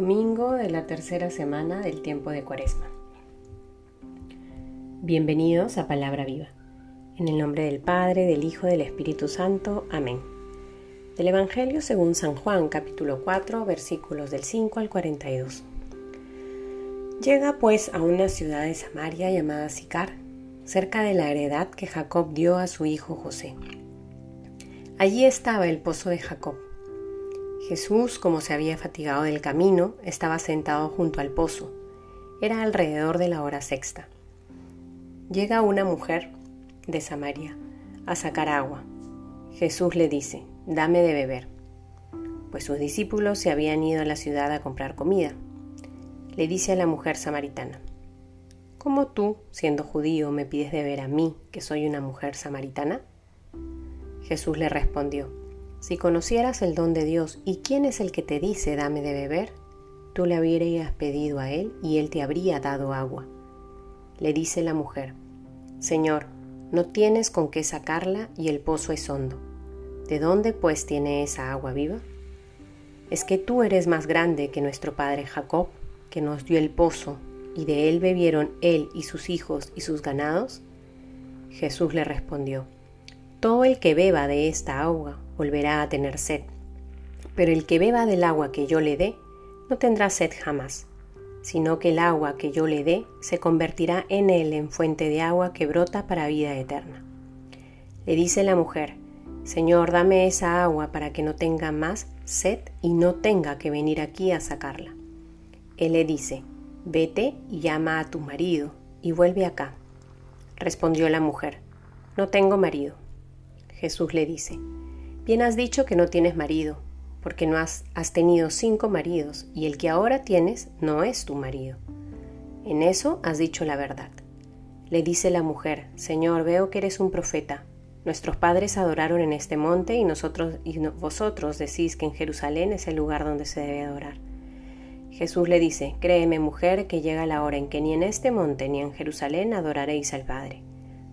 domingo de la tercera semana del tiempo de Cuaresma. Bienvenidos a Palabra Viva. En el nombre del Padre, del Hijo, del Espíritu Santo. Amén. Del Evangelio según San Juan, capítulo 4, versículos del 5 al 42. Llega pues a una ciudad de Samaria llamada Sicar, cerca de la heredad que Jacob dio a su hijo José. Allí estaba el pozo de Jacob Jesús, como se había fatigado del camino, estaba sentado junto al pozo. Era alrededor de la hora sexta. Llega una mujer de Samaria a sacar agua. Jesús le dice, dame de beber, pues sus discípulos se habían ido a la ciudad a comprar comida. Le dice a la mujer samaritana, ¿cómo tú, siendo judío, me pides de beber a mí, que soy una mujer samaritana? Jesús le respondió, si conocieras el don de Dios y quién es el que te dice dame de beber, tú le habrías pedido a él y él te habría dado agua. Le dice la mujer, Señor, no tienes con qué sacarla y el pozo es hondo. ¿De dónde pues tiene esa agua viva? ¿Es que tú eres más grande que nuestro padre Jacob, que nos dio el pozo, y de él bebieron él y sus hijos y sus ganados? Jesús le respondió, Todo el que beba de esta agua volverá a tener sed. Pero el que beba del agua que yo le dé, no tendrá sed jamás, sino que el agua que yo le dé se convertirá en él en fuente de agua que brota para vida eterna. Le dice la mujer, Señor, dame esa agua para que no tenga más sed y no tenga que venir aquí a sacarla. Él le dice, Vete y llama a tu marido y vuelve acá. Respondió la mujer, No tengo marido. Jesús le dice, Bien has dicho que no tienes marido, porque no has, tenido cinco maridos, y el que ahora tienes no es tu marido. En eso has dicho la verdad. Le dice la mujer, Señor, veo que eres un profeta. Nuestros padres adoraron en este monte y nosotros y vosotros decís que en Jerusalén es el lugar donde se debe adorar. Jesús le dice, Créeme, mujer, que llega la hora en que ni en este monte ni en Jerusalén adoraréis al Padre.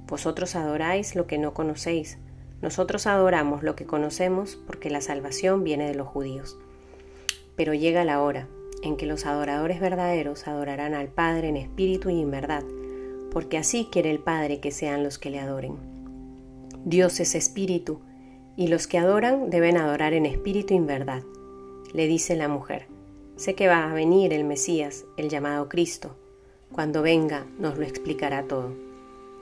Vosotros adoráis lo que no conocéis, nosotros adoramos lo que conocemos porque la salvación viene de los judíos. Pero llega la hora en que los adoradores verdaderos adorarán al Padre en espíritu y en verdad, porque así quiere el Padre que sean los que le adoren. Dios es espíritu, y los que adoran deben adorar en espíritu y en verdad. Le dice la mujer, sé que va a venir el Mesías, el llamado Cristo. Cuando venga nos lo explicará todo.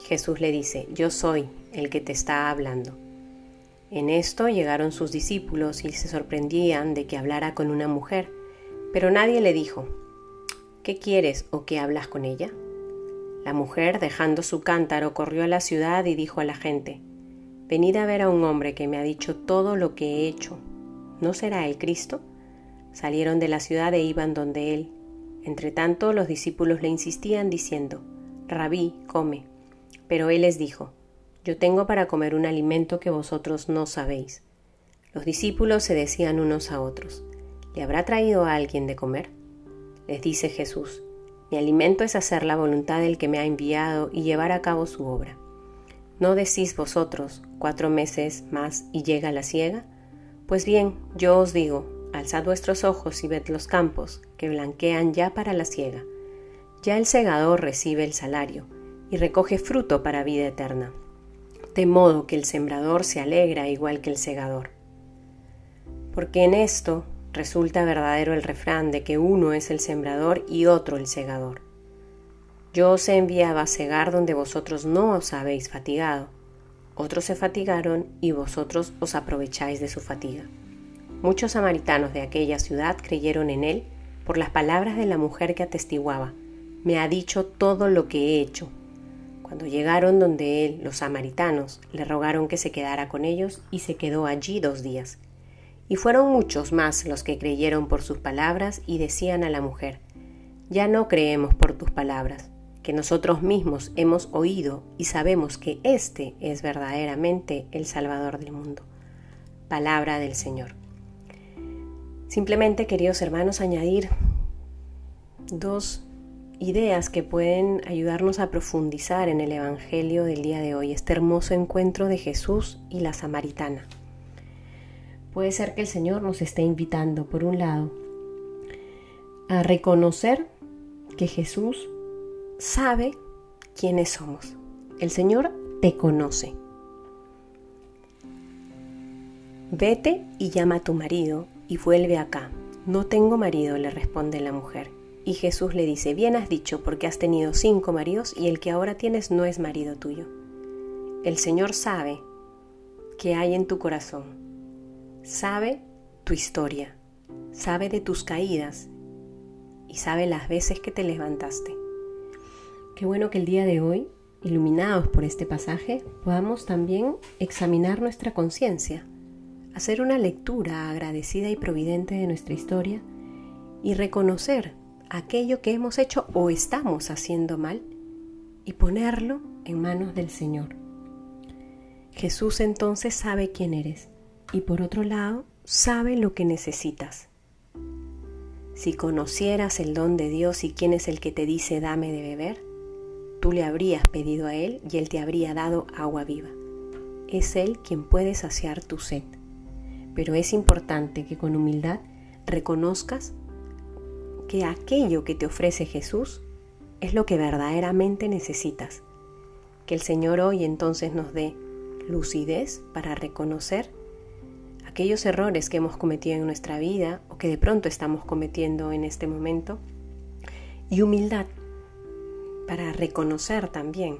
Jesús le dice, yo soy el que te está hablando. En esto llegaron sus discípulos y se sorprendían de que hablara con una mujer, pero nadie le dijo, ¿qué quieres o qué hablas con ella? La mujer, dejando su cántaro, corrió a la ciudad y dijo a la gente, Venid a ver a un hombre que me ha dicho todo lo que he hecho. ¿No será el Cristo? Salieron de la ciudad e iban donde él. Entretanto los discípulos le insistían diciendo, Rabí, come. Pero él les dijo, yo tengo para comer un alimento que vosotros no sabéis. Los discípulos se decían unos a otros, ¿le habrá traído a alguien de comer? Les dice Jesús, mi alimento es hacer la voluntad del que me ha enviado y llevar a cabo su obra. ¿No decís vosotros, cuatro meses más y llega la siega? Pues bien, yo os digo, alzad vuestros ojos y ved los campos, que blanquean ya para la siega. Ya el segador recibe el salario, y recoge fruto para vida eterna de modo que el sembrador se alegra igual que el segador. Porque en esto resulta verdadero el refrán de que uno es el sembrador y otro el segador. Yo os he enviado a segar donde vosotros no os habéis fatigado. Otros se fatigaron y vosotros os aprovecháis de su fatiga. Muchos samaritanos de aquella ciudad creyeron en él por las palabras de la mujer que atestiguaba, me ha dicho todo lo que he hecho. Cuando llegaron donde él, los samaritanos le rogaron que se quedara con ellos y se quedó allí dos días. Y fueron muchos más los que creyeron por sus palabras y decían a la mujer, Ya no creemos por tus palabras, que nosotros mismos hemos oído y sabemos que éste es verdaderamente el Salvador del mundo. Palabra del Señor. Simplemente, queridos hermanos, añadir dos ideas que pueden ayudarnos a profundizar en el Evangelio del día de hoy, este hermoso encuentro de Jesús y la samaritana. Puede ser que el Señor nos esté invitando, por un lado, a reconocer que Jesús sabe quiénes somos. El Señor te conoce. Vete y llama a tu marido y vuelve acá. No tengo marido, le responde la mujer. Y Jesús le dice, bien has dicho, porque has tenido cinco maridos y el que ahora tienes no es marido tuyo. El Señor sabe qué hay en tu corazón, sabe tu historia, sabe de tus caídas y sabe las veces que te levantaste. Qué bueno que el día de hoy, iluminados por este pasaje, podamos también examinar nuestra conciencia, hacer una lectura agradecida y providente de nuestra historia y reconocer aquello que hemos hecho o estamos haciendo mal y ponerlo en manos del Señor. Jesús entonces sabe quién eres y por otro lado sabe lo que necesitas. Si conocieras el don de Dios y quién es el que te dice dame de beber, tú le habrías pedido a Él y Él te habría dado agua viva. Es Él quien puede saciar tu sed. Pero es importante que con humildad reconozcas que aquello que te ofrece Jesús es lo que verdaderamente necesitas. Que el Señor hoy entonces nos dé lucidez para reconocer aquellos errores que hemos cometido en nuestra vida o que de pronto estamos cometiendo en este momento y humildad para reconocer también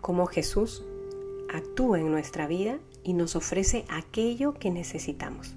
cómo Jesús actúa en nuestra vida y nos ofrece aquello que necesitamos.